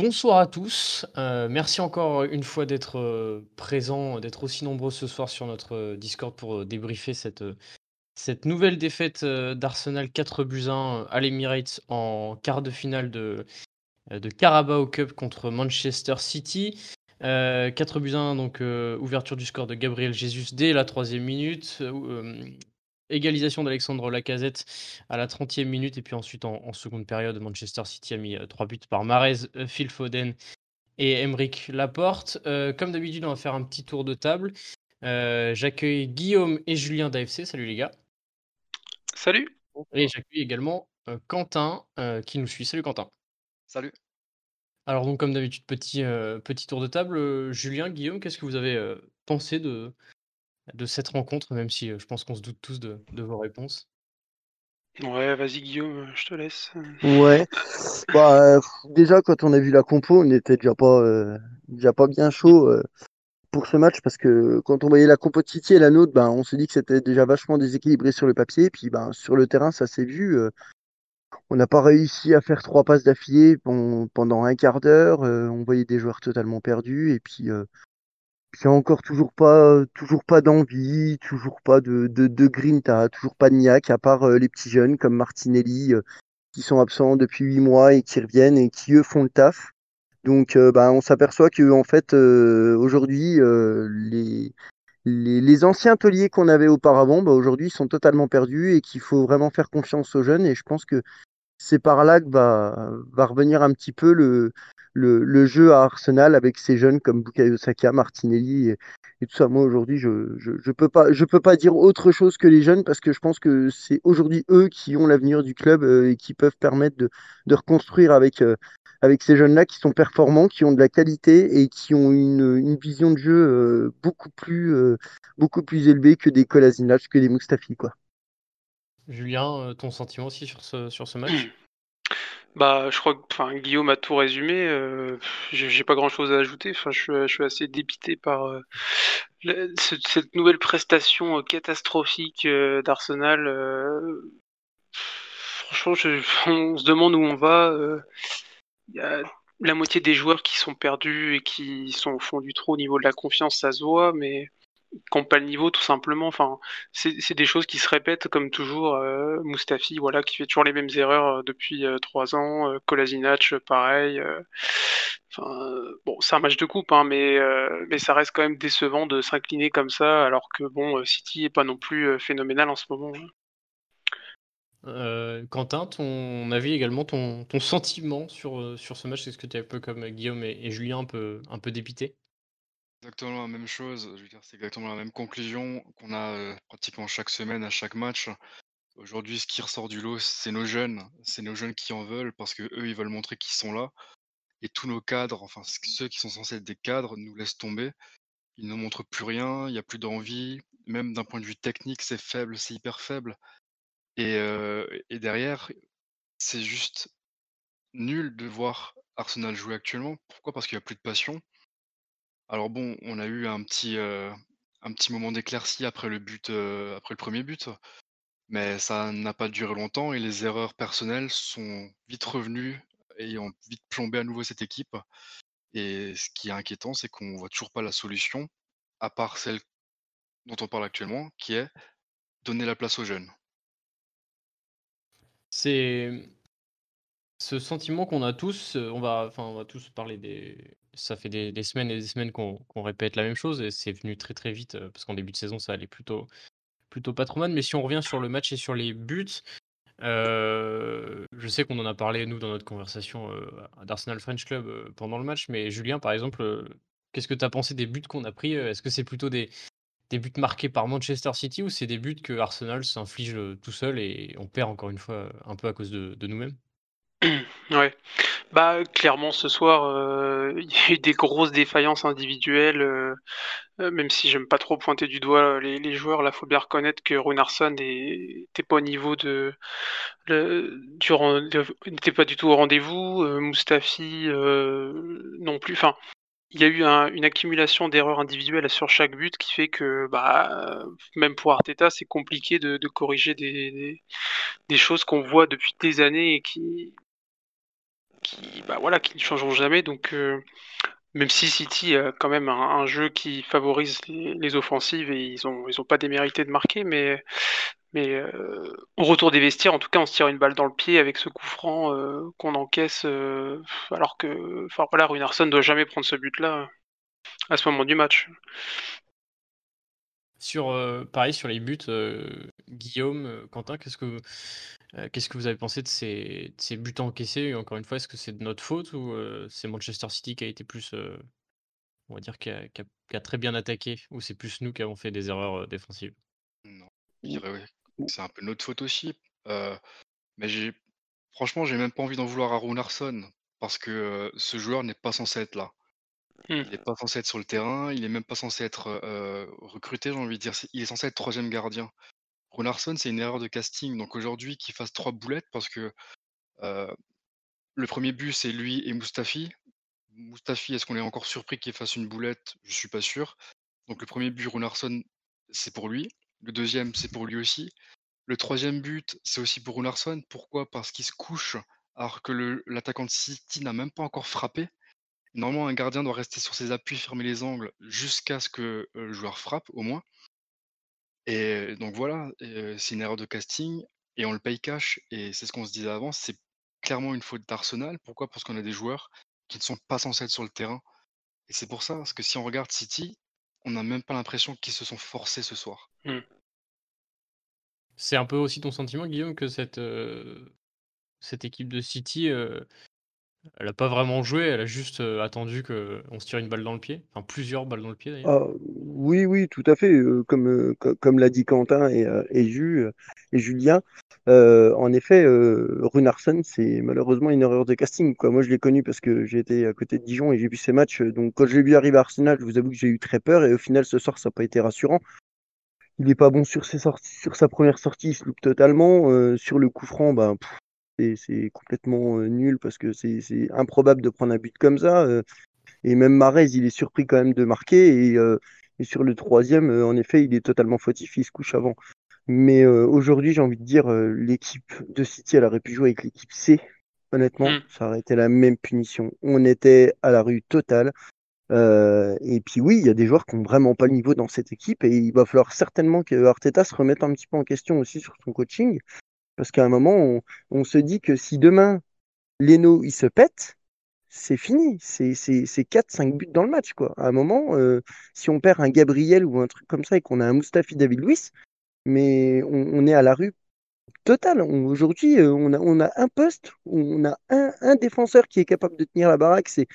bonsoir à tous. Euh, merci encore une fois d'être euh, présents, d'être aussi nombreux ce soir sur notre euh, Discord pour débriefer cette, nouvelle défaite d'Arsenal 4 buts 1 à l'Emirates en quart de finale de, de Carabao Cup contre Manchester City. 4 buts 1, donc ouverture du score de Gabriel Jesus dès la troisième minute. Égalisation d'Alexandre Lacazette à la 30e minute. Et puis ensuite, en, seconde période, Manchester City a mis 3 buts par Marez, Phil Foden et Emeric Laporte. comme d'habitude, on va faire un petit tour de table. j'accueille Guillaume et Julien d'AFC. Salut les gars. Salut. Et j'accueille également Quentin qui nous suit. Salut Quentin. Salut. Alors donc comme d'habitude, petit, petit tour de table. Julien, Guillaume, qu'est-ce que vous avez pensé de, de cette rencontre, même si je pense qu'on se doute tous de, vos réponses. Ouais, vas-y Guillaume, je te laisse. Ouais. Bah, déjà, quand on a vu la compo, on n'était déjà pas, déjà pas bien chaud pour ce match parce que quand on voyait la compo de City et la nôtre, ben, on s'est dit que c'était déjà vachement déséquilibré sur le papier. Et puis ben, sur le terrain, ça s'est vu. on n'a pas réussi à faire trois passes d'affilée pendant un quart d'heure. on voyait des joueurs totalement perdus. Et puis puis encore toujours pas, toujours pas d'envie, toujours pas de, de, de grinta, toujours pas de niaque, à part les petits jeunes comme Martinelli qui sont absents depuis huit mois et qui reviennent et qui eux font le taf. Donc bah, on s'aperçoit que en fait aujourd'hui les, les, les, anciens tauliers qu'on avait auparavant, bah, aujourd'hui sont totalement perdus et qu'il faut vraiment faire confiance aux jeunes. Et je pense que c'est par là que va, va revenir un petit peu le, le, jeu à Arsenal avec ces jeunes comme Bukayo Saka, Martinelli et, tout ça. Moi aujourd'hui, je, je, peux pas je peux pas dire autre chose que les jeunes parce que je pense que c'est aujourd'hui eux qui ont l'avenir du club euh, et qui peuvent permettre de, de reconstruire avec euh, avec ces jeunes-là qui sont performants, qui ont de la qualité et qui ont une, une vision de jeu euh, beaucoup plus beaucoup plus élevée que des Kolasinac, que des Mustafi quoi. Julien, ton sentiment aussi sur ce, sur ce match? Bah, je crois que enfin, Guillaume a tout résumé. Euh, j'ai pas grand-chose à ajouter. Enfin, je suis, je assez dépité par euh, cette, nouvelle prestation euh, catastrophique euh, d'Arsenal. franchement, on se demande où on va. Il y a la moitié des joueurs qui sont perdus et qui sont au fond du trou au niveau de la confiance, ça se voit, mais qui pas le niveau tout simplement. Enfin, c'est des choses qui se répètent comme toujours. Euh, Mustafi, voilà, qui fait toujours les mêmes erreurs euh, depuis euh, trois ans. Kolasinac, pareil. Enfin, bon, c'est un match de coupe, hein, mais mais ça reste quand même décevant de s'incliner comme ça, alors que bon, City est pas non plus phénoménal en ce moment. Hein. Quentin, ton avis également, ton, ton sentiment sur, sur ce match, est-ce que tu es un peu comme Guillaume et, et Julien, un peu, un peu dépité? Exactement la même chose, je veux dire, c'est exactement la même conclusion qu'on a pratiquement chaque semaine à chaque match. Aujourd'hui, ce qui ressort du lot, c'est nos jeunes, c'est nos jeunes qui en veulent parce que eux, ils veulent montrer qu'ils sont là. Et tous nos cadres, enfin ceux qui sont censés être des cadres, nous laissent tomber. Ils ne montrent plus rien, il n'y a plus d'envie. Même d'un point de vue technique, c'est faible, c'est hyper faible. Et, et derrière, c'est juste nul de voir Arsenal jouer actuellement. Pourquoi? Parce qu'il n'y a plus de passion. Alors bon, on a eu un petit, un petit moment d'éclaircie après le but, après le premier but, mais ça n'a pas duré longtemps et les erreurs personnelles sont vite revenues et ont vite plombé à nouveau cette équipe et ce qui est inquiétant, c'est qu'on voit toujours pas la solution, à part celle dont on parle actuellement, qui est donner la place aux jeunes. C'est ce sentiment qu'on a tous, on va enfin, on va tous parler des ça fait des semaines et des semaines qu'on répète la même chose et c'est venu très, très vite, parce qu'en début de saison, ça allait plutôt plutôt pas trop mal. Mais si on revient sur le match et sur les buts, je sais qu'on en a parlé, nous, dans notre conversation, d'Arsenal French Club, pendant le match. Mais Julien, par exemple, qu'est-ce que tu as pensé des buts qu'on a pris? est-ce que c'est plutôt des buts marqués par Manchester City ou c'est des buts que Arsenal s'inflige, tout seul et on perd encore une fois, un peu à cause de nous-mêmes? Ouais. Bah, clairement, ce soir, euh, il y a eu des grosses défaillances individuelles, euh, euh, même si j'aime pas trop pointer du doigt les joueurs. Là, faut bien reconnaître que Runarsson n'était pas au niveau de n'était pas du tout au rendez-vous, Mustafi, non plus. Enfin, il y a eu une accumulation d'erreurs individuelles sur chaque but qui fait que, bah, même pour Arteta, c'est compliqué de corriger des des choses qu'on voit depuis des années et qui qui, bah voilà, qui ne changeront jamais. Donc, même si City a quand même un, jeu qui favorise les, offensives et ils n'ont ont pas démérité de marquer, mais, mais au retour des vestiaires, en tout cas, on se tire une balle dans le pied avec ce coup franc qu'on encaisse, alors que, enfin voilà, Runarsson ne doit jamais prendre ce but-là à ce moment du match. Sur, pareil, sur les buts, Guillaume, Quentin, qu'est-ce que, qu'est-ce que vous avez pensé de ces, ces buts encaissés? Encore une fois, est-ce que c'est de notre faute ou c'est Manchester City qui a été plus, on va dire, qui a, très bien attaqué ou c'est plus nous qui avons fait des erreurs défensives? Non, je dirais c'est un peu notre faute aussi. mais j'ai, franchement, j'ai même pas envie d'en vouloir à Runarsson parce que ce joueur n'est pas censé être là. Mmh. Il n'est pas censé être sur le terrain, il est même pas censé être, recruté, j'ai envie de dire. il est censé être troisième gardien. Runarsson, c'est une erreur de casting, donc aujourd'hui qu'il fasse trois boulettes parce que, le premier but, c'est lui et Mustafi. Mustafi, est-ce qu'on est encore surpris qu'il fasse une boulette? Je suis pas sûr. Donc le premier but, Runarsson, c'est pour lui. Le deuxième, c'est pour lui aussi. Le troisième but, c'est aussi pour Runarsson. Pourquoi? Parce qu'il se couche alors que l'attaquant de City n'a même pas encore frappé. Normalement, un gardien doit rester sur ses appuis, fermer les angles jusqu'à ce que le joueur frappe, au moins. Et donc voilà, c'est une erreur de casting et on le paye cash. Et c'est ce qu'on se disait avant, c'est clairement une faute d'Arsenal. Pourquoi? Parce qu'on a des joueurs qui ne sont pas censés être sur le terrain. Et c'est pour ça, parce que si on regarde City, on n'a même pas l'impression qu'ils se sont forcés ce soir. Mmh. C'est un peu aussi ton sentiment, Guillaume, que cette, cette équipe de City, elle a pas vraiment joué, elle a juste, attendu qu'on se tire une balle dans le pied, enfin plusieurs balles dans le pied d'ailleurs? Ah, oui, oui, tout à fait, comme, comme l'a dit Quentin et Julien. en effet, Runarsson, c'est malheureusement une erreur de casting. Moi, je l'ai connu parce que été à côté de Dijon et j'ai vu ses matchs, donc quand je l'ai vu arriver à Arsenal, je vous avoue que j'ai eu très peur et au final, ce soir, ça n'a pas été rassurant. Il est pas bon sur ses sorties sur sa première sortie, il se loupe totalement, sur le coup franc, ben, c'est complètement nul parce que c'est improbable de prendre un but comme ça. et même Marez, il est surpris quand même de marquer. Et, sur le troisième, en effet, il est totalement fautif, il se couche avant. Mais aujourd'hui, j'ai envie de dire, l'équipe de City, elle aurait pu jouer avec l'équipe C. Honnêtement, mmh. ça aurait été la même punition. On était à la rue totale. et puis oui, il y a des joueurs qui n'ont vraiment pas le niveau dans cette équipe et il va falloir certainement que Arteta se remette un petit peu en question aussi sur son coaching. Parce qu'à un moment, on, se dit que si demain, Leno, il se pète, c'est fini. C'est 4-5 buts dans le match. Quoi. À un moment, euh, si on perd un Gabriel ou un truc comme ça et qu'on a un Mustafi David Luiz, mais on, est à la rue totale. Aujourd'hui, euh, on a, un poste, on a un, un, défenseur qui est capable de tenir la baraque, c'est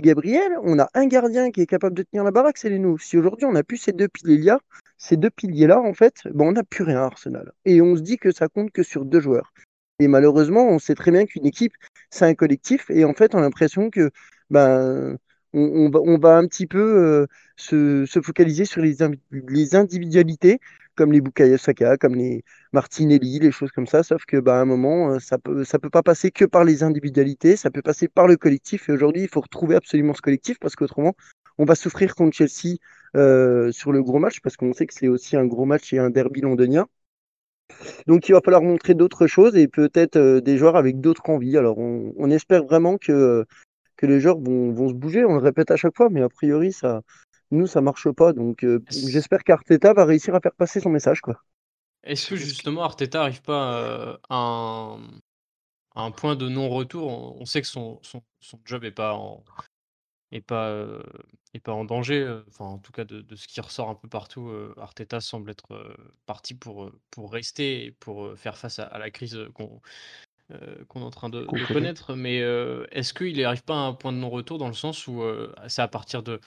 Gabriel. On a un gardien qui est capable de tenir la baraque, c'est Leno. Si aujourd'hui on n'a plus ces deux piliers-là, ces deux piliers-là, en fait, ben, on n'a plus rien à Arsenal. Et on se dit que ça compte que sur deux joueurs. Et malheureusement, on sait très bien qu'une équipe, c'est un collectif. Et en fait, on a l'impression que ben, on, va, un petit peu euh, se, se, focaliser sur les, les, individualités, comme les Bukayo Saka, comme les Martinelli, les choses comme ça. Sauf que ben, à un moment, euh, ça peut, ça peut pas passer que par les individualités, ça peut passer par le collectif. Et aujourd'hui, il faut retrouver absolument ce collectif parce qu'autrement, on va souffrir contre Chelsea sur le gros match, parce qu'on sait que c'est aussi un gros match et un derby londonien. Donc il va falloir montrer d'autres choses et peut-être euh, des joueurs avec d'autres envies. Alors on, espère vraiment que, que les joueurs vont, se bouger, on le répète à chaque fois, mais a priori ça, nous ça marche pas. Donc euh, j'espère qu'Arteta va réussir à faire passer son message. quoi. Est-ce que justement Arteta n'arrive pas à un, point de non-retour? On sait que son, son, son job n'est pas en, et pas, et pas en danger. Enfin, en tout cas, de, ce qui ressort un peu partout, Arteta semble être parti pour, pour rester et pour faire face à, la crise qu'on qu'on est en train de, connaître. Mais est-ce qu'il n'arrive pas à un point de non-retour dans le sens où c'est à partir de,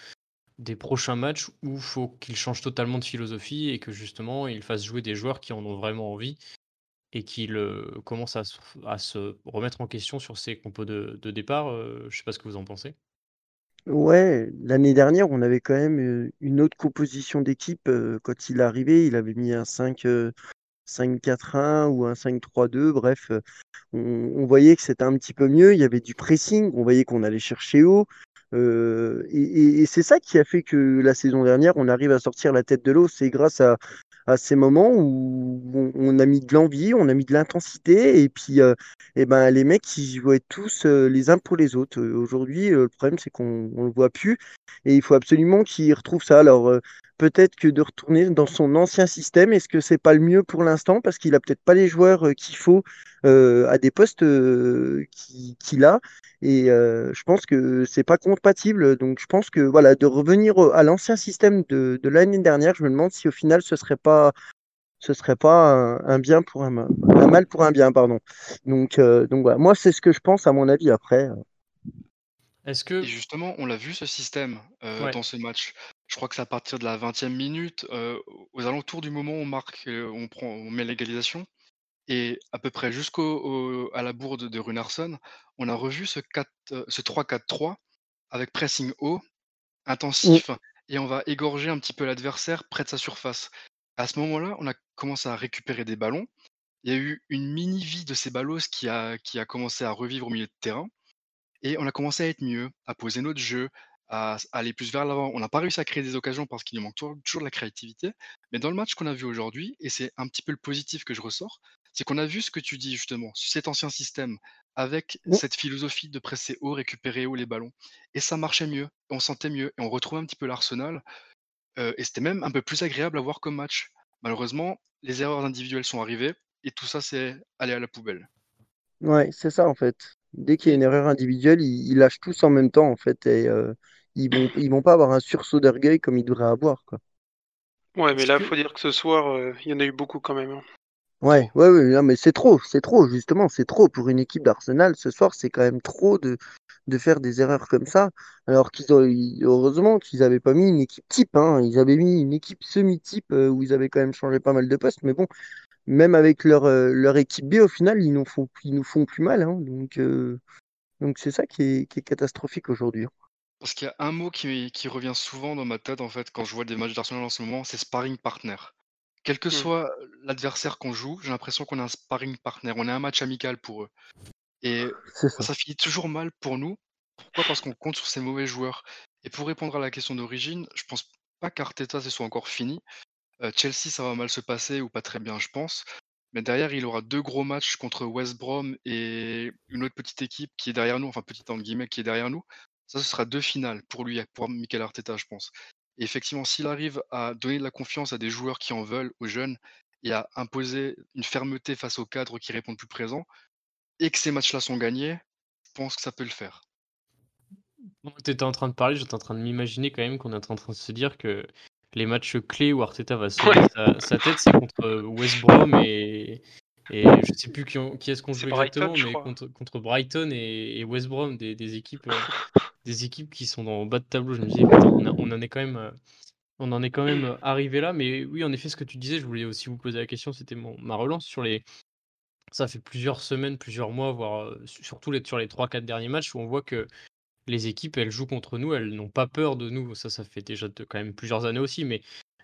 des prochains matchs où il faut qu'il change totalement de philosophie et que justement il fasse jouer des joueurs qui en ont vraiment envie et qu'il commence à, à, se remettre en question sur ses compos de, de départ. je ne sais pas ce que vous en pensez. Ouais, l'année dernière, on avait quand même une autre composition d'équipe. Quand il est arrivé, il avait mis un 5, 5-4-1 ou un 5-3-2. Bref, on, voyait que c'était un petit peu mieux. Il y avait du pressing. On voyait qu'on allait chercher haut. et, c'est ça qui a fait que la saison dernière, on arrive à sortir la tête de l'eau. C'est grâce à, à ces moments où on, a mis de l'envie, on a mis de l'intensité, et puis et ben, les mecs, ils jouaient tous les uns pour les autres. Aujourd'hui, le problème, c'est qu'on ne le voit plus, et il faut absolument qu'ils retrouvent ça. Alors, peut-être que de retourner dans son ancien système, est-ce que c'est pas le mieux pour l'instant? Parce qu'il a peut-être pas les joueurs qu'il faut à des postes qu'il a et je pense que c'est pas compatible. Donc je pense que voilà, de revenir à l'ancien système de, l'année dernière, je me demande si au final ce serait pas ce serait pas un, bien pour un, un, mal pour un bien, pardon. Donc, donc voilà, moi c'est ce que je pense à mon avis après. Est-ce que... justement, on l'a vu ce système dans ce match. Je crois que c'est à partir de la 20e minute, aux alentours du moment où on marque, on prend, on met l'égalisation. Et à peu près jusqu'au à la bourde de Runarsson, on a revu ce 4, ce 3-4-3 avec pressing haut, mmh. intensif, et on va égorger un petit peu l'adversaire près de sa surface. À ce moment-là, on a commencé à récupérer des ballons. Il y a eu une mini vie de ces ballons qui a, qui a commencé à revivre au milieu de terrain. Et on a commencé à être mieux, à poser notre jeu, à, aller plus vers l'avant. On n'a pas réussi à créer des occasions parce qu'il nous manque toujours, de la créativité. Mais dans le match qu'on a vu aujourd'hui, et c'est un petit peu le positif que je ressors, c'est qu'on a vu ce que tu dis justement, cet ancien système, avec cette philosophie de presser haut, récupérer haut les ballons. Et ça marchait mieux, on sentait mieux, et on retrouvait un petit peu l'arsenal. et c'était même un peu plus agréable à voir comme match. Malheureusement, les erreurs individuelles sont arrivées, et tout ça, c'est aller à la poubelle. Ouais, c'est ça en fait. Dès qu'il y a une erreur individuelle, ils, lâchent tous en même temps en fait, et ils vont, ils vont pas avoir un sursaut d'orgueil comme ils devraient avoir. Quoi. Ouais, mais là, il faut dire que ce soir, il y en a eu beaucoup quand même. Hein. Ouais, ouais, ouais, mais c'est trop, c'est trop, justement, c'est trop pour une équipe d'Arsenal. Ce soir, c'est quand même trop de, de faire des erreurs comme ça. Alors qu'ils ont, heureusement qu'ils n'avaient pas mis une équipe type, hein. Ils avaient mis une équipe semi-type euh, où ils avaient quand même changé pas mal de postes. Mais bon, même avec leur, euh, leur équipe B, au final, ils nous font, ils nous font plus mal. Hein. Donc, euh, donc c'est ça qui est, qui est catastrophique aujourd'hui. Parce qu'il y a un mot qui, qui revient souvent dans ma tête, en fait, quand je vois des matchs d'Arsenal en ce moment, c'est sparring partner. Quel que mmh. soit l'adversaire qu'on joue, j'ai l'impression qu'on a un sparring partner, on est un match amical pour eux. Et ça. finit toujours mal pour nous. Pourquoi? Parce qu'on compte sur ces mauvais joueurs. Et pour répondre à la question d'origine, je pense pas qu'Arteta ce soit encore fini. Chelsea, ça va mal se passer ou pas très bien, je pense. Mais derrière, il aura deux gros matchs contre West Brom et une autre petite équipe qui est derrière nous, enfin petite entre guillemets, qui est derrière nous. Ça, ce sera deux finales pour lui, pour Mikel Arteta, je pense. Et effectivement, s'il arrive à donner de la confiance à des joueurs qui en veulent, aux jeunes, et à imposer une fermeté face aux cadres qui répondent plus présents, et que ces matchs-là sont gagnés, je pense que ça peut le faire. tu étais en train de parler, j'étais en train de m'imaginer quand même qu'on est en train de se dire que les matchs clés où Arteta va sauver sa, tête, c'est contre West Brom et, et je sais plus qui, qui est-ce qu'on joue exactement, mais contre, contre, Brighton et, West Brom, des, des équipes euh, des équipes qui sont dans le bas de tableau. Je me disais, on, on, en est quand même, euh, on en est quand même euh, arrivé là. Mais oui, en effet, ce que tu disais, je voulais aussi vous poser la question, c'était ma relance sur les. Ça fait plusieurs semaines, plusieurs mois, voire surtout les, sur les 3-4 derniers matchs où on voit que les équipes, elles jouent contre nous, elles n'ont pas peur de nous. Ça, ça fait déjà quand même plusieurs années aussi, mais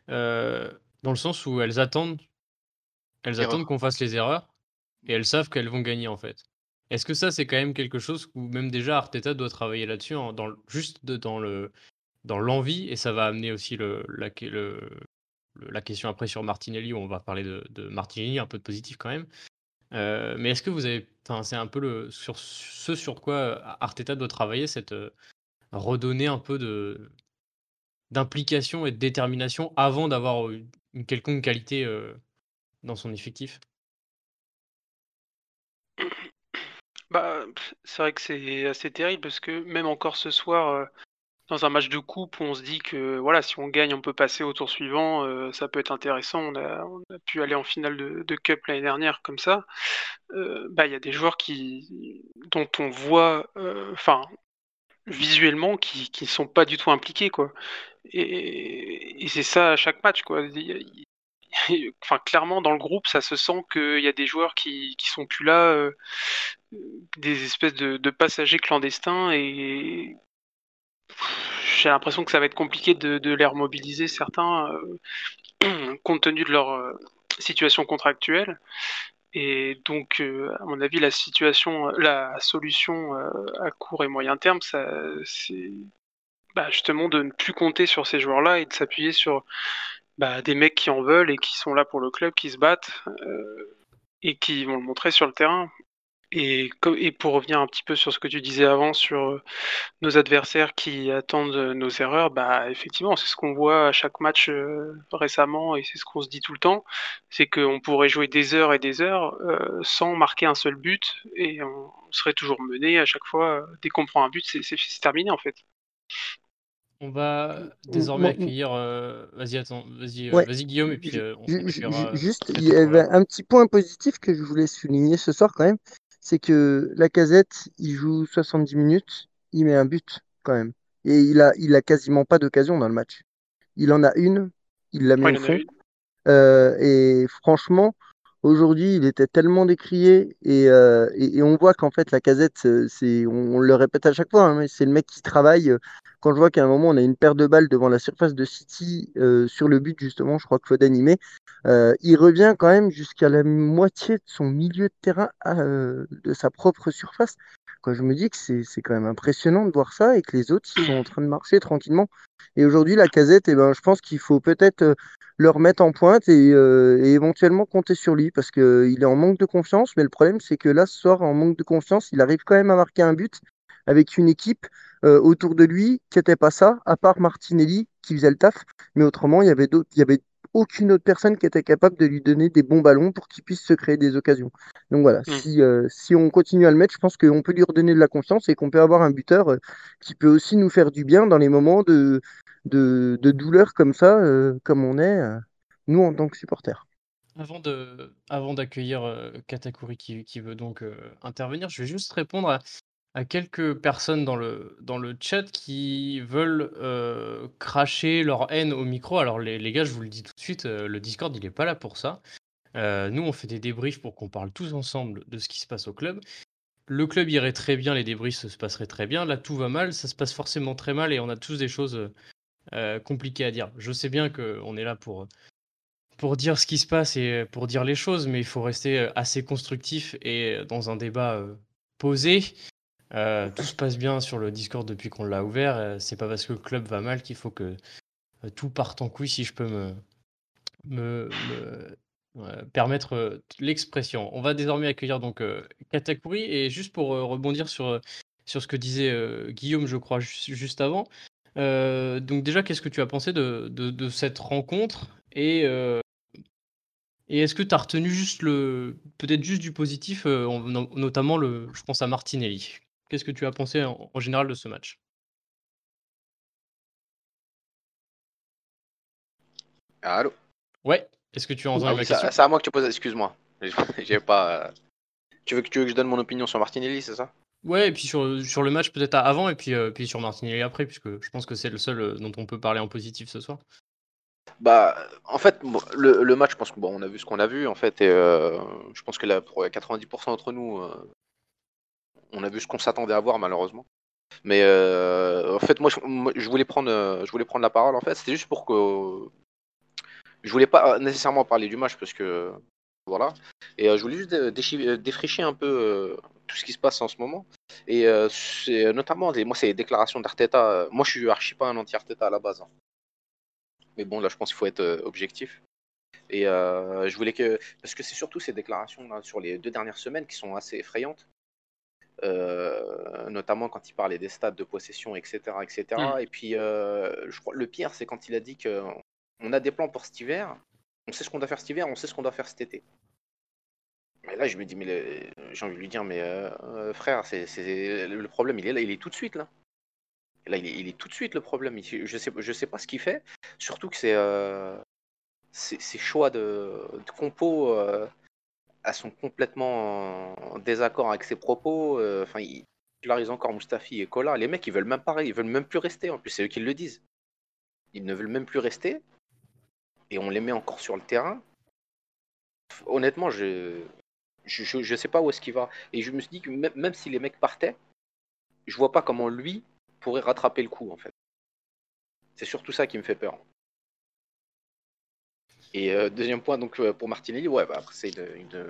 dans le sens où elles attendent, elles attendent qu'on fasse les erreurs et elles savent qu'elles vont gagner en fait. Est-ce que ça, c'est quand même quelque chose où même déjà Arteta doit travailler là-dessus, dans, juste dans le dans l'envie, et ça va amener aussi le, la, la question après sur Martinelli, où on va parler de, de Martinelli, un peu de positif quand même. Euh, mais est-ce que vous avez, c'est un peu le sur ce sur quoi Arteta doit travailler, cette euh, redonner un peu de d'implication et de détermination avant d'avoir une, quelconque qualité euh, dans son effectif? Bah, c'est vrai que c'est assez terrible parce que même encore ce soir, euh, dans un match de coupe, on se dit que voilà, si on gagne, on peut passer au tour suivant, euh, ça peut être intéressant. On a, pu aller en finale de, Cup l'année dernière comme ça. Euh, bah, il y a des joueurs qui, dont on voit, visuellement, qui, qui sont pas du tout impliqués, quoi. Et, c'est ça à chaque match, quoi. enfin, clairement, dans le groupe, ça se sent qu'il y a des joueurs qui, qui sont plus là, euh, des espèces de, passagers clandestins, et j'ai l'impression que ça va être compliqué de, les remobiliser, certains, euh, compte tenu de leur euh, situation contractuelle. Et donc, à mon avis, la situation, la solution à court et moyen terme, c'est bah, justement de ne plus compter sur ces joueurs-là et de s'appuyer sur bah, des mecs qui en veulent et qui sont là pour le club, qui se battent et qui vont le montrer sur le terrain. Et, pour revenir un petit peu sur ce que tu disais avant sur euh, nos adversaires qui attendent euh, nos erreurs, bah effectivement, c'est ce qu'on voit à chaque match euh, récemment et c'est ce qu'on se dit tout le temps, c'est qu'on pourrait jouer des heures et des heures sans marquer un seul but et on, serait toujours mené à chaque fois. dès qu'on prend un but, c'est terminé en fait. On va désormais accueillir. vas-y, attends, vas-y, vas-y Guillaume, et puis on Juste, il y avait un petit point positif que je voulais souligner ce soir quand même, c'est que la casette, il joue 70 minutes, il met un but quand même. Et il a, il a quasiment pas d'occasion dans le match. Il en a une, il la met au fond. Euh, et franchement, aujourd'hui, il était tellement décrié et, euh, et, on voit qu'en fait, la casette, on, le répète à chaque fois, hein, c'est le mec qui travaille. Quand je vois qu'à un moment, on a une paire de balles devant la surface de City euh, sur le but, justement, je crois que Foden y met, il revient quand même jusqu'à la moitié de son milieu de terrain euh, de sa propre surface. Quand je me dis que c'est quand même impressionnant de voir ça et que les autres ils sont en train de marcher tranquillement. Et aujourd'hui, la casette, eh ben, je pense qu'il faut peut-être le remettre en pointe et, et, éventuellement compter sur lui parce qu'il est en manque de confiance. Mais le problème, c'est que là, ce soir, en manque de confiance, il arrive quand même à marquer un but avec une équipe autour de lui qui n'était pas ça, à part Martinelli qui faisait le taf. Mais autrement, il y avait d'autres, il y avait aucune autre personne qui était capable de lui donner des bons ballons pour qu'il puisse se créer des occasions. Donc voilà, mm. si, euh, si on continue à le mettre, je pense qu'on peut lui redonner de la confiance et qu'on peut avoir un buteur euh, qui peut aussi nous faire du bien dans les moments de, de, douleur comme ça, euh, comme on est, nous en tant que supporters. Avant de, d'accueillir Katakuri qui, veut donc intervenir, je vais juste répondre à quelques personnes dans le, chat qui veulent euh, cracher leur haine au micro. Alors les, les, gars, je vous le dis tout de suite, euh, le Discord, il n'est pas là pour ça. Euh, nous, on fait des débriefs pour qu'on parle tous ensemble de ce qui se passe au club. Le club irait très bien, les débriefs se passeraient très bien. Là, tout va mal, ça se passe forcément très mal et on a tous des choses compliquées à dire. Je sais bien qu'on est là pour, dire ce qui se passe et pour dire les choses, mais il faut rester assez constructif et dans un débat posé. Euh, tout se passe bien sur le Discord depuis qu'on l'a ouvert. Euh, c'est pas parce que le club va mal qu'il faut que euh, tout parte en couille, si je peux me, me, permettre l'expression. On va désormais accueillir donc Katakuri et juste pour rebondir sur ce que disait Guillaume, je crois, juste avant. Donc déjà, qu'est-ce que tu as pensé de, de, cette rencontre et et est-ce que tu as retenu juste le peut-être juste du positif, notamment le, je pense à Martinelli Qu'est-ce que tu as pensé en, général de ce match? Allô? Ouais, est-ce que tu as entendu ah C'est à moi que tu poses, excuse-moi. pas. Euh, tu veux, que, tu veux que je donne mon opinion sur Martinelli, c'est ça? Ouais, et puis sur, sur le match peut-être avant, et puis, euh, puis sur Martinelli après, puisque je pense que c'est le seul euh, dont on peut parler en positif ce soir. Bah, en fait, le, match, je pense qu'on on a vu ce qu'on a vu, en fait, et je pense que là, pour 90% d'entre nous, on a vu ce qu'on s'attendait à voir malheureusement. Mais euh, en fait, moi, je, voulais prendre, euh, je voulais prendre la parole. En fait, c'était juste pour que je voulais pas nécessairement parler du match parce que voilà. Et euh, je voulais juste défricher un peu tout ce qui se passe en ce moment. Et c'est notamment, moi, c'est les déclarations d'Arteta. Moi, je suis archi pas un anti-Arteta à la base. Hein. Mais bon, là, je pense qu'il faut être objectif. Et je voulais que, parce que c'est surtout ces déclarations là, sur les deux dernières semaines qui sont assez effrayantes. Euh, notamment quand il parlait des stades de possession, etc. etc. Mm. Et puis, euh, je crois, le pire, c'est quand il a dit qu'on a des plans pour cet hiver, on sait ce qu'on doit faire cet hiver, on sait ce qu'on doit faire cet été. Mais là, je me dis, mais j'ai envie de lui dire, mais euh, frère, c'est le problème, il est là, il est tout de suite là. Là, il est, tout de suite le problème. Je sais, je sais pas ce qu'il fait. Surtout que c'est ces choix de, compos elles sont complètement en désaccord avec ses propos. Euh, enfin, ils polarisent encore Mustafi et Kola. Les mecs, ils veulent même pas, ils veulent même plus rester. En plus, c'est eux qui le disent. Ils ne veulent même plus rester. Et on les met encore sur le terrain. Honnêtement, je je, je sais pas où est-ce qu'il va. Et je me suis dit que même, même si les mecs partaient, je vois pas comment lui pourrait rattraper le coup, en fait. C'est surtout ça qui me fait peur. Et euh, deuxième point, donc euh, pour Martinelli, ouais, bah, après, c'est une,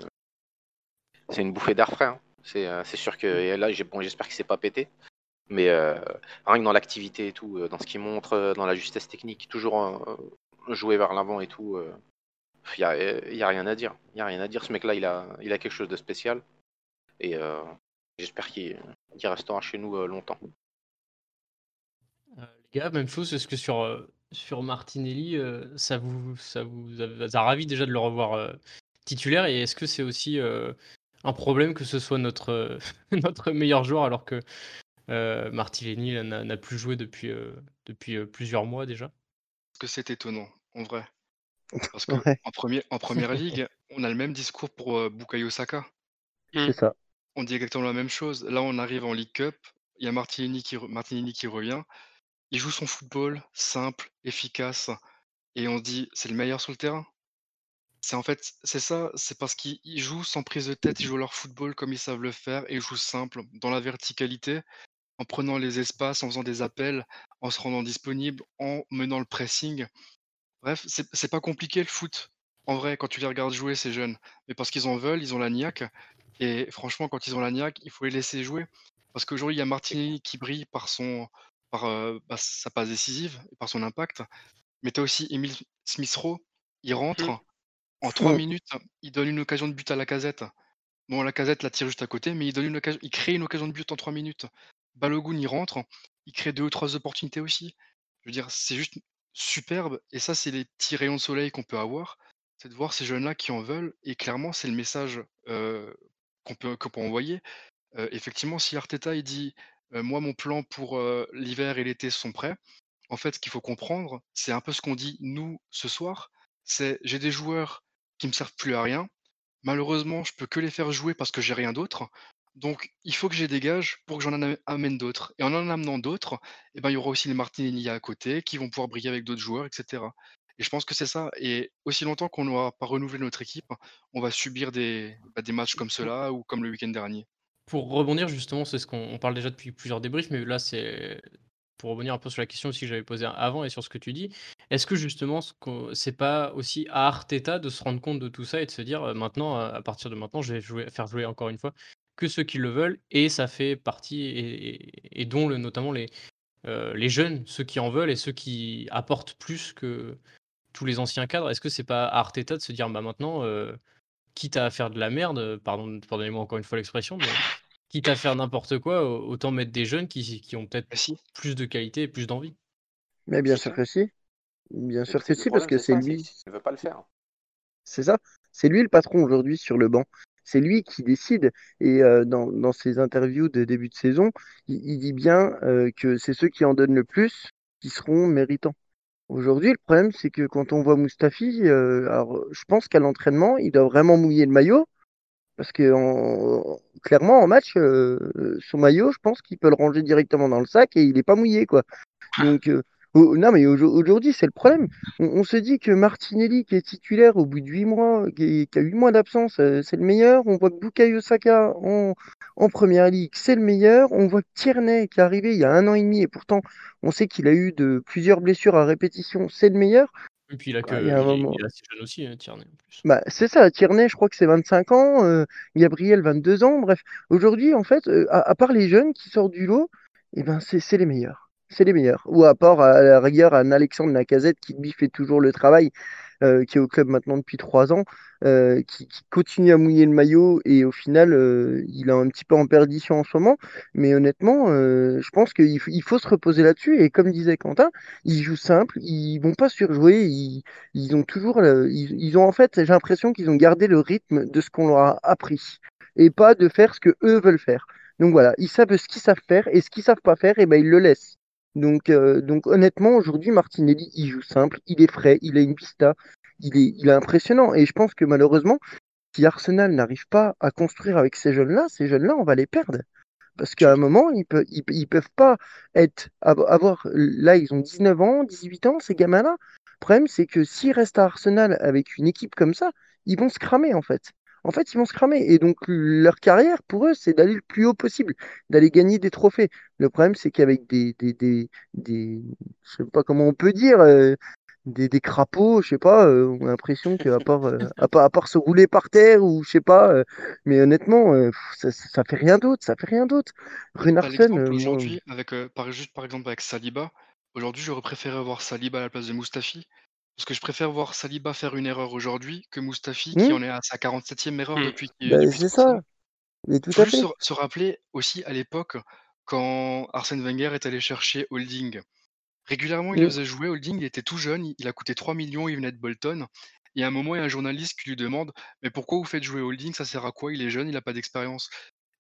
une bouffée d'air frais. Hein. Euh, c'est, sûr que là, bon, j'espère qu'il s'est pas pété. Mais rien que dans l'activité et tout, dans ce qu'il montre, dans la justesse technique, toujours jouer vers l'avant et tout, il n'y a, y a rien à dire. Il y a rien à dire. Ce mec-là, il a, il a quelque chose de spécial. Et j'espère qu'il restera chez nous longtemps. les gars, même chose, est-ce que sur, sur Martinelli, ça, vous, ça vous a ravi déjà de le revoir titulaire? Et est-ce que c'est aussi un problème que ce soit notre, notre meilleur joueur alors que euh, Martinelli n'a plus joué depuis, euh, depuis euh, plusieurs mois déjà? Parce que c'est étonnant, en vrai. Parce que en, premier, en première ligue, on a le même discours pour Bukayo Saka. C'est ça. On dit exactement la même chose. Là, on arrive en League Cup. Il y a Martinelli qui, Martinelli qui revient. Il joue son football simple, efficace. Et on dit, c'est le meilleur sur le terrain. C'est en fait, c'est ça, c'est parce qu'ils jouent sans prise de tête, ils jouent leur football comme ils savent le faire et ils jouent simple, dans la verticalité en prenant les espaces, en faisant des appels, en se rendant disponible, en menant le pressing. Bref, c'est pas compliqué le foot. En vrai, quand tu les regardes jouer, ces jeunes. Mais parce qu'ils en veulent, ils ont la niaque. Et franchement, quand ils ont la niaque, il faut les laisser jouer. Parce qu'aujourd'hui, il y a Martinelli qui brille par, son, par euh, bah, sa passe décisive et par son impact. Mais tu as aussi Emile Smith-Rowe. Il rentre. Mmh. En trois minutes, il donne une occasion de but à la casette. Bon, la casette la tire juste à côté, mais il, donne une il crée une occasion de but en trois minutes. Balogun y rentre, il crée deux ou trois opportunités aussi. Je veux dire, c'est juste superbe et ça, c'est les petits rayons de soleil qu'on peut avoir. C'est de voir ces jeunes-là qui en veulent et clairement, c'est le message, qu'on peut peut envoyer. effectivement, si Arteta, il dit: «Moi, mon plan pour, l'hiver et l'été sont prêts», en fait, ce qu'il faut comprendre, c'est un peu ce qu'on dit nous ce soir, c'est: «J'ai des joueurs qui me servent plus à rien. Malheureusement, je peux que les faire jouer parce que j'ai rien d'autre. Donc, il faut que j'ai des gages pour que j'en amène d'autres. Et en en amenant d'autres, eh ben, il y aura aussi les Martinelli à côté qui vont pouvoir briller avec d'autres joueurs, etc. Et je pense que c'est ça. Et aussi longtemps qu'on n'aura pas renouvelé notre équipe, on va subir des, bah, matchs comme cela ou comme le week-end dernier. Pour rebondir, justement, c'est ce qu'on parle déjà depuis plusieurs débriefs, mais là, c'est pour revenir un peu sur la question aussi que j'avais posée avant et sur ce que tu dis. Est-ce que justement, c'est pas aussi à Arteta de se rendre compte de tout ça et de se dire maintenant, à partir de maintenant, je vais faire jouer encore une fois que ceux qui le veulent, et ça fait partie, et, dont le, notamment les, euh, les jeunes, ceux qui en veulent et ceux qui apportent plus que tous les anciens cadres. Est-ce que c'est pas à Arteta de se dire, bah maintenant, euh, quitte à faire de la merde, pardon, pardonnez-moi encore une fois l'expression, mais quitte à faire n'importe quoi, autant mettre des jeunes qui, qui ont peut-être plus de qualité et plus d'envie. Mais bien sûr que si. Bien sûr que si, parce que c'est lui. Il veut pas le faire. C'est ça. C'est lui le patron aujourd'hui sur le banc c'est lui qui décide. Et euh, dans, ses interviews de début de saison, il, dit bien euh, que c'est ceux qui en donnent le plus qui seront méritants. Aujourd'hui, le problème, c'est que quand on voit Mustafi, euh, je pense qu'à l'entraînement, il doit vraiment mouiller le maillot. Parce que clairement, en match, son maillot, je pense qu'il peut le ranger directement dans le sac et il n'est pas mouillé. quoi. Donc, non, mais aujourd'hui, c'est le problème. On, se dit que Martinelli, qui est titulaire au bout de 8 mois, qui, a 8 mois d'absence, euh, c'est le meilleur. On voit que Bukayo Saka en, en première ligue, c'est le meilleur. On voit que Tierney, qui est arrivé il y a un an et demi, et pourtant, on sait qu'il a eu de plusieurs blessures à répétition, c'est le meilleur. Et puis il a, que, il, assez jeune aussi, hein, Tierney. En plus. Bah, c'est ça, Tierney, je crois que c'est 25 ans, euh, Gabriel, 22 ans. Bref, aujourd'hui, en fait, euh, à, part les jeunes qui sortent du lot, eh ben, c'est les meilleurs c'est les meilleurs. Ou à part, à la rigueur, un Alexandre Lacazette qui lui fait toujours le travail, euh, qui est au club maintenant depuis trois ans, euh, qui, continue à mouiller le maillot et au final, euh, il est un petit peu en perdition en ce moment. Mais honnêtement, je pense qu'il il faut se reposer là-dessus. Et comme disait Quentin, ils jouent simple, ils vont pas surjouer, ils, ils ont toujours, ils, ils, ont en fait, j'ai l'impression qu'ils ont gardé le rythme de ce qu'on leur a appris et pas de faire ce que eux veulent faire. Donc voilà, ils savent ce qu'ils savent faire et ce qu'ils savent pas faire, et ben ils le laissent. Donc, euh, donc honnêtement, aujourd'hui, Martinelli, il joue simple, il est frais, il a une vista, il est, il est impressionnant. Et je pense que malheureusement, si Arsenal n'arrive pas à construire avec ces jeunes-là, ces jeunes-là, on va les perdre. Parce qu'à un moment, ils peuvent, ils, peuvent pas être, avoir, là, ils ont 19 ans, 18 ans, ces gamins-là. Le problème, c'est que s'ils restent à Arsenal avec une équipe comme ça, ils vont se cramer, en fait en fait, ils vont se cramer. Et donc, leur carrière, pour eux, c'est d'aller le plus haut possible, d'aller gagner des trophées. Le problème, c'est qu'avec des, des, des, des, je sais pas comment on peut dire, euh, des, des crapauds, je sais pas, euh, on a l'impression qu'à part, euh, à part, à part se rouler par terre ou je sais pas, mais honnêtement, ça, ça fait rien d'autre, ça fait rien d'autre. Aujourd'hui, avec, par, juste par exemple avec Saliba, aujourd'hui, j'aurais préféré avoir Saliba à la place de Mustafi Parce que je préfère voir Saliba faire une erreur aujourd'hui que Mustafi qui Hmm en est à sa 47e erreur Hmm. depuis qu'il Ben, depuis c'est 3 ça. Mais tout Faut à juste fait. se, se rappeler aussi à l'époque quand Arsène Wenger est allé chercher Holding. Régulièrement, il Hmm. faisait jouer. Holding, il était tout jeune, il, il a coûté 3 millions, il venait de Bolton. Et à un moment, il y a un journaliste qui lui demande Mais pourquoi vous faites jouer Holding? Ça sert à quoi? Il est jeune, il n'a pas d'expérience.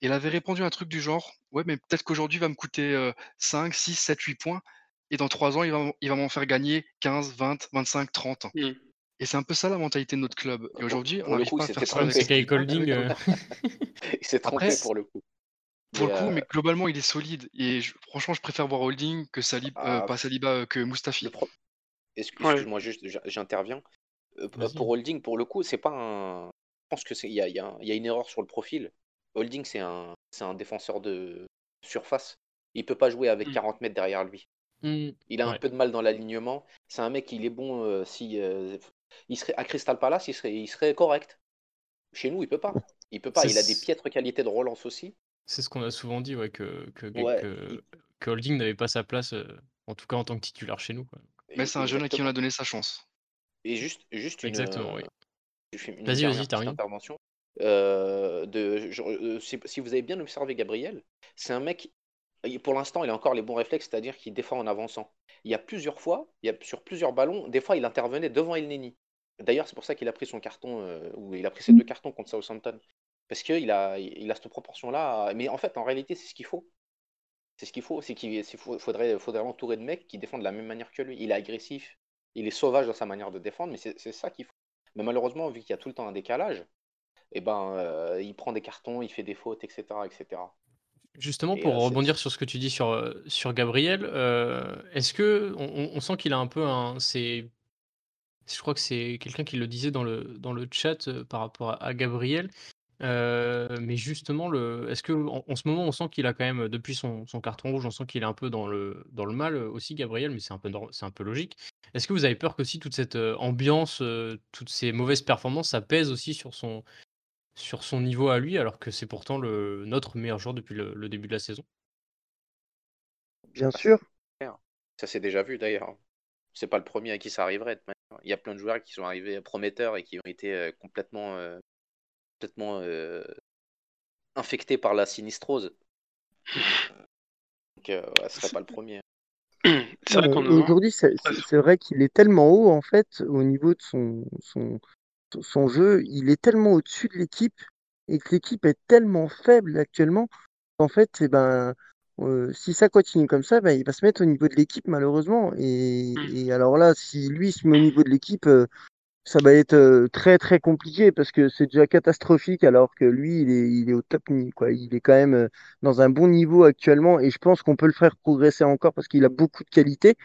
Et il avait répondu un truc du genre Ouais, mais peut-être qu'aujourd'hui, il va me coûter euh, 5, 6, 7, 8 points. Et dans 3 ans, il va, m- il va m'en faire gagner 15, 20, 25, 30. Hmm. Et c'est un peu ça la mentalité de notre club. Et aujourd'hui, on n'arrive pas à faire ça avec Saliba Holding. euh. Il s'est trompé Après, pour le coup. pour Mais le coup, euh, mais globalement, il est solide. Et je- franchement, je préfère voir Holding que Saliba, euh, ah, pas Saliba, euh, que le Mustafi. pro- Excuse- Ouais. Excuse-moi, juste, j'in- j'interviens. Euh, pour Holding, pour le coup, c'est pas un. Je pense que c'est il y a, il y a un- il y a une erreur sur le profil. Holding, c'est un, défenseur de surface. Il peut pas jouer avec Hmm. 40 mètres derrière lui. Hmm, Il a un peu de mal dans l'alignement. C'est un mec, il est bon euh, si euh, il serait à Crystal Palace, il serait, il serait correct. Chez nous, il peut pas. Il peut pas. Il a des piètres qualités de relance aussi. c'est ce qu'on a souvent dit, ouais, que, que, Ouais, que, il- que Holding n'avait pas sa place, euh, en tout cas en tant que titulaire chez nous. quoi. Mais c'est un jeune à qui on a exactement. donné sa chance. Et juste, juste une, Exactement, oui. Vas-y, vas-y, termine. intervention. Euh, de, je- euh, si, si vous avez bien observé Gabriel, c'est un mec, pour l'instant, il a encore les bons réflexes, c'est-à-dire qu'il défend en avançant. Il y a plusieurs fois, il y a sur plusieurs ballons, des fois il intervenait devant El Neni. D'ailleurs, c'est pour ça qu'il a pris son carton, euh, ou il a pris ses deux cartons contre Southampton. Parce qu'il a, il a cette proportion-là. Mais en fait, en réalité, c'est ce qu'il faut. C'est ce qu'il faut, c'est qu'il faudrait, faudrait l'entourer de mecs qui défendent de la même manière que lui. Il est agressif, il est sauvage dans sa manière de défendre, mais c'est c'est ça qu'il faut. Mais malheureusement, vu qu'il y a tout le temps un décalage, eh ben, euh, il prend des cartons, il fait des fautes, etc. etc. Justement, Et pour euh, rebondir sur ce que tu dis sur, euh, sur Gabriel, euh, est-ce que on, sent qu'il a un peu un. C'est, je crois que c'est quelqu'un qui le disait dans le, dans le chat euh, par rapport à, à Gabriel. mais justement, le, est-ce que en, en ce moment, on sent qu'il a quand même, depuis son, son carton rouge, on sent qu'il est un peu dans le, dans le mal aussi, Gabriel, mais c'est un peu, c'est un peu logique. Est-ce que vous avez peur qu'aussi toute cette ambiance, toutes ces mauvaises performances, ça pèse aussi sur son, sur son niveau à lui, alors que c'est pourtant le, notre meilleur joueur depuis le, le début de la saison? Bien Ah, sûr. Ça s'est déjà vu d'ailleurs. C'est pas le premier à qui ça arriverait. de toute manière. Il y a plein de joueurs qui sont arrivés prometteurs et qui ont été euh, complètement, euh, complètement euh, infectés par la sinistrose. Donc, euh, ouais, ce serait pas le premier. C'est vrai Euh, qu'on a. Aujourd'hui, c'est vrai qu'il est tellement haut en fait au niveau de son, son, son jeu. Il est tellement au-dessus de l'équipe et que l'équipe est tellement faible actuellement qu'en fait, eh ben, euh, si ça continue comme ça, ben, il va se mettre au niveau de l'équipe malheureusement. Et, Mm. et alors là, si lui se met au niveau de l'équipe, euh, ça va être euh, très très compliqué parce que c'est déjà catastrophique alors que lui, il est, il est au top quoi. Il est quand même euh, dans un bon niveau actuellement et je pense qu'on peut le faire progresser encore parce qu'il a beaucoup de qualité.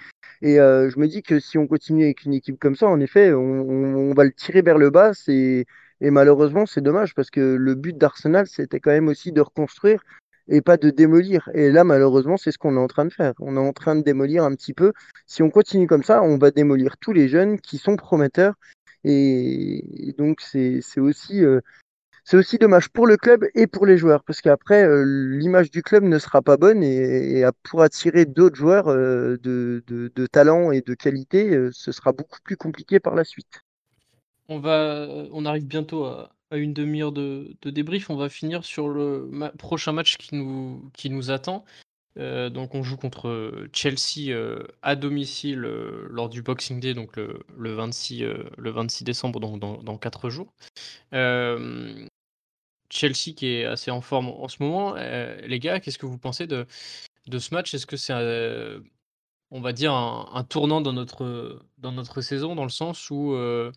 Et euh, je me dis que si on continue avec une équipe comme ça, en effet, on, va le tirer vers le bas. Et malheureusement, c'est dommage parce que le but d'Arsenal, c'était quand même aussi de reconstruire et pas de démolir. Et là, malheureusement, c'est ce qu'on est en train de faire. On est en train de démolir un petit peu. Si on continue comme ça, on va démolir tous les jeunes qui sont prometteurs. Et, donc, c'est, aussi, euh, aussi dommage pour le club et pour les joueurs, parce qu'après, euh, l'image du club ne sera pas bonne et, et pour attirer d'autres joueurs euh, de, de, talent et de qualité, euh, ce sera beaucoup plus compliqué par la suite. On va, on arrive bientôt à, une demi-heure de, de débrief. On va finir sur le prochain match qui nous, qui nous attend. Euh, donc on joue contre Chelsea euh, à domicile euh, lors du Boxing Day, donc le, le 26, euh, le 26 décembre, donc dans, dans 4 jours. Euh, Chelsea qui est assez en forme en ce moment. Euh, les gars, qu'est-ce que vous pensez de, de ce match? Est-ce que c'est, euh, on va dire, un, tournant dans notre, dans notre saison, dans le sens où euh,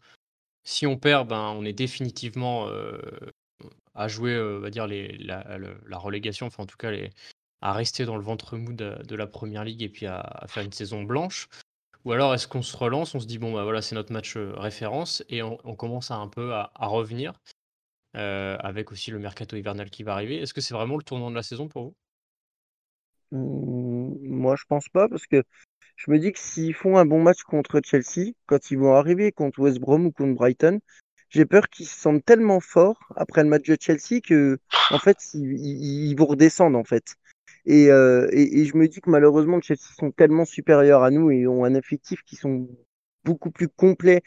si on perd, ben, on est définitivement euh, à jouer, euh, on va dire, la relégation, enfin en tout cas les, à rester dans le ventre mou de, la première ligue et puis à, faire une saison blanche Ou alors est-ce qu'on se relance, on se dit bon bah voilà c'est notre match euh, référence et on, commence un peu à, revenir euh, avec aussi le mercato hivernal qui va arriver. Est-ce que c'est vraiment le tournant de la saison pour vous? Hum, Moi, je pense pas, parce que je me dis que s'ils font un bon match contre Chelsea, quand ils vont arriver contre West Brom ou contre Brighton, j'ai peur qu'ils se sentent tellement forts après le match de Chelsea que, en fait, ils- ils vont redescendre, en fait. Et, euh, et, je me dis que malheureusement, Chelsea sont tellement supérieurs à nous et ont un effectif qui sont beaucoup plus complet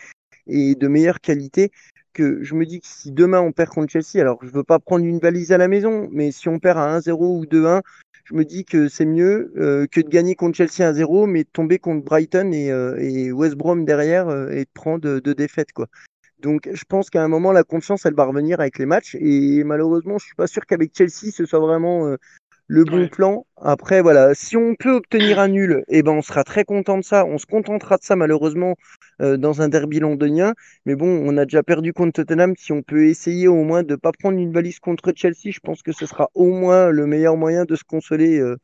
et de meilleure qualité que je me dis que si demain on perd contre Chelsea, alors je veux pas prendre une valise à la maison, mais si on perd à 1-0 ou 2-1, je me dis que c'est mieux euh, que de gagner contre Chelsea 1-0, mais de tomber contre Brighton et, euh, West Brom derrière euh, et de prendre deux défaites. Quoi. Donc je pense qu'à un moment, la confiance, elle va revenir avec les matchs. Et malheureusement, je suis pas sûr qu'avec Chelsea, ce soit vraiment le bon plan. Après, voilà, si on peut obtenir un nul, eh ben, on sera très content de ça. On se contentera de ça, malheureusement, euh, dans un derby londonien. Mais bon, on a déjà perdu contre Tottenham. Si on peut essayer au moins de ne pas prendre une valise contre Chelsea, je pense que ce sera au moins le meilleur moyen de se consoler euh,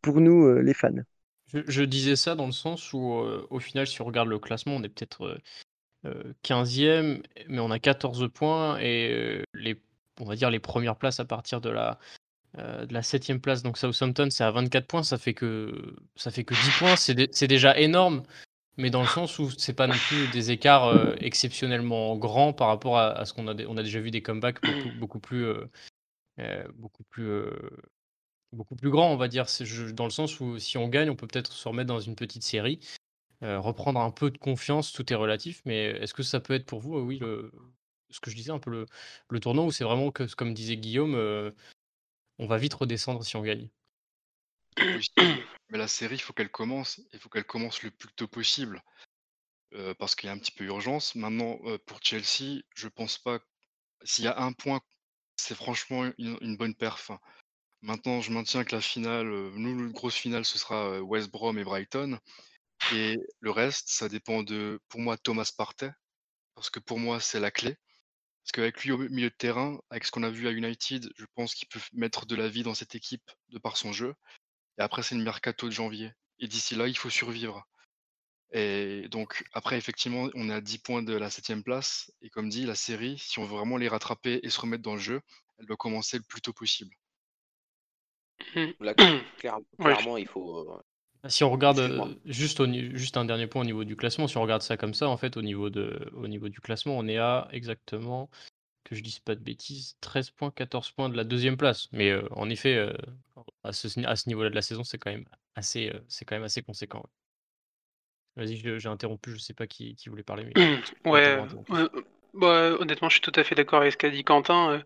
pour nous, euh, les fans. Je, disais ça dans le sens où, au final, si on regarde le classement, on est peut-être 15e, mais on a 14 points et les, on va dire les premières places à partir de la de la septième place, donc Southampton, c'est à 24 points, ça fait que, ça fait que 10 points, c'est déjà énorme, mais dans le sens où c'est pas non plus des écarts euh, exceptionnellement grands par rapport à, ce qu'on a, on a déjà vu des comebacks beaucoup, beaucoup plus, euh, beaucoup plus, beaucoup plus grands, on va dire, dans le sens où si on gagne, on peut peut-être se remettre dans une petite série, reprendre un peu de confiance, tout est relatif, mais est-ce que ça peut être pour vous, oui, le, ce que je disais, un peu le, le tournant où c'est vraiment que, comme disait Guillaume, on va vite redescendre si on gagne. mais la série, il faut qu'elle commence. Il faut qu'elle commence le plus tôt possible. parce qu'il y a un petit peu urgence. Maintenant, pour Chelsea, je pense pas. S'il y a un point, c'est franchement une, bonne perf. Hein. Maintenant, je maintiens que la finale, nous, la grosse finale, ce sera West Brom et Brighton. Et le reste, ça dépend de, pour moi, Thomas Partey. Parce que pour moi, c'est la clé. Parce qu'avec lui au milieu de terrain, avec ce qu'on a vu à United, je pense qu'il peut mettre de la vie dans cette équipe de par son jeu. Et après, c'est le mercato de janvier. Et d'ici là, il faut survivre. Et donc, après, effectivement, on est à 10 points de la 7 place. Et comme dit, la série, si on veut vraiment les rattraper et se remettre dans le jeu, elle doit commencer le plus tôt possible. Mmh. clairement, il faut. Si on regarde euh, juste, juste un dernier point au niveau du classement, si on regarde ça comme ça, en fait, au niveau, de, au niveau du classement, on est à exactement, que je dise pas de bêtises, 13 points, 14 points de la deuxième place. Mais euh, en effet, euh, à ce, à ce niveau-là de la saison, c'est quand même assez, c'est quand même assez conséquent. Vas-y, j'ai interrompu, je sais pas qui, qui voulait parler. Mais ouais, bah, honnêtement, je suis tout à fait d'accord avec ce qu'a dit Quentin.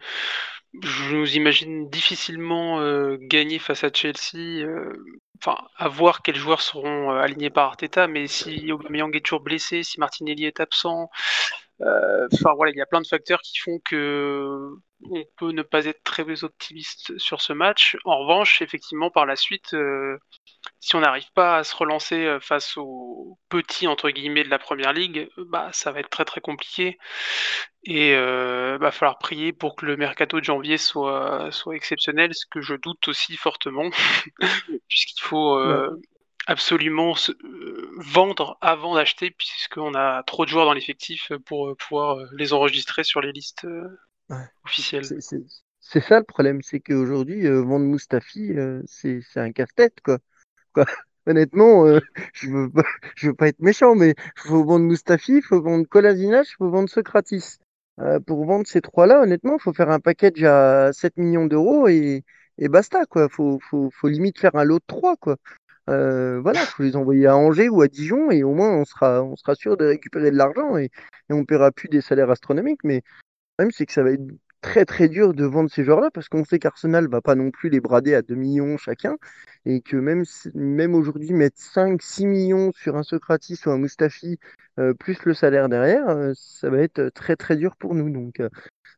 Je nous imagine difficilement gagner face à Chelsea enfin, à voir quels joueurs seront euh, alignés par Arteta, mais si Aubameyang est toujours blessé, si Martinelli est absent, euh, enfin voilà, il y a plein de facteurs qui font que on peut ne pas être très optimiste sur ce match. En revanche, effectivement, par la suite, euh, si on n'arrive pas à se relancer face aux petits entre guillemets de la première ligue, bah ça va être très très compliqué. Et euh, va falloir prier pour que le mercato de janvier soit, soit exceptionnel, ce que je doute aussi fortement, puisqu'il faut euh, absolument se, euh, vendre avant d'acheter, puisqu'on a trop de joueurs dans l'effectif pour euh, pouvoir les enregistrer sur les listes officielles. C'est ça le problème, c'est qu'aujourd'hui, vendre Mustafi, c'est un casse-tête, quoi. Honnêtement, je veux veux pas être méchant, mais il faut vendre Mustafi, faut vendre Kolasinac, il faut vendre Socratis. Euh, pour vendre ces trois-là, honnêtement, il faut faire un package à 7 millions d'euros et, basta, quoi. Faut, faut, limite faire un lot de trois, quoi. Euh, voilà, faut les envoyer à Angers ou à Dijon et au moins on sera, sûr de récupérer de l'argent et, et on paiera plus des salaires astronomiques. Mais problème, c'est que ça va être très très dur de vendre ces joueurs-là parce qu'on sait qu'Arsenal va pas non plus les brader à 2 millions chacun et que même, même aujourd'hui mettre 5-6 millions sur un Socrates ou un Mustafi euh, plus le salaire derrière, euh, ça va être très très dur pour nous. Donc, euh,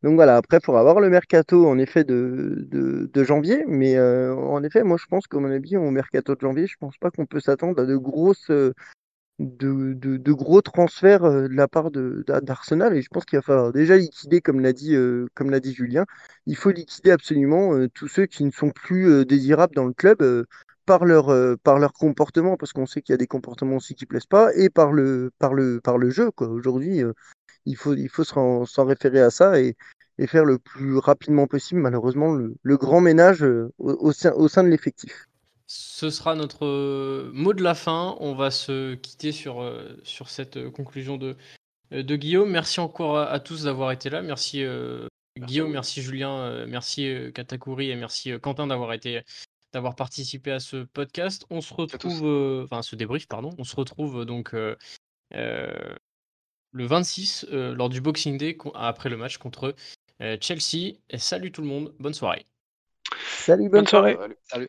donc voilà, après il faudra avoir le mercato en effet de, de, de janvier, mais en effet moi je pense qu'à mon avis au mercato de janvier, je pense pas qu'on peut s'attendre à de grosses de, gros transferts euh, de la part d'Arsenal et je pense qu'il va falloir déjà liquider, comme l'a dit, euh, Julien, il faut liquider absolument euh, tous ceux qui ne sont plus désirables dans le club par leur, comportement, parce qu'on sait qu'il y a des comportements aussi qui plaisent pas, et par le, jeu. Aujourd'hui, il faut, s'en référer à ça et, faire le plus rapidement possible, malheureusement, le, grand ménage au sein de l'effectif. Ce sera notre euh, mot de la fin. On va se quitter sur, euh, sur cette euh, conclusion de, de Guillaume. Merci encore à, tous d'avoir été là. Merci, Guillaume, merci Julien, merci Katakuri et merci Quentin d'avoir été d'avoir participé à ce podcast. On se retrouve, enfin ce débrief, pardon. On se retrouve donc euh, le 26 euh, lors du Boxing Day après le match contre euh, Chelsea. Et salut tout le monde, bonne soirée. Salut, bonne Bonne soirée. soirée. Salut. Salut.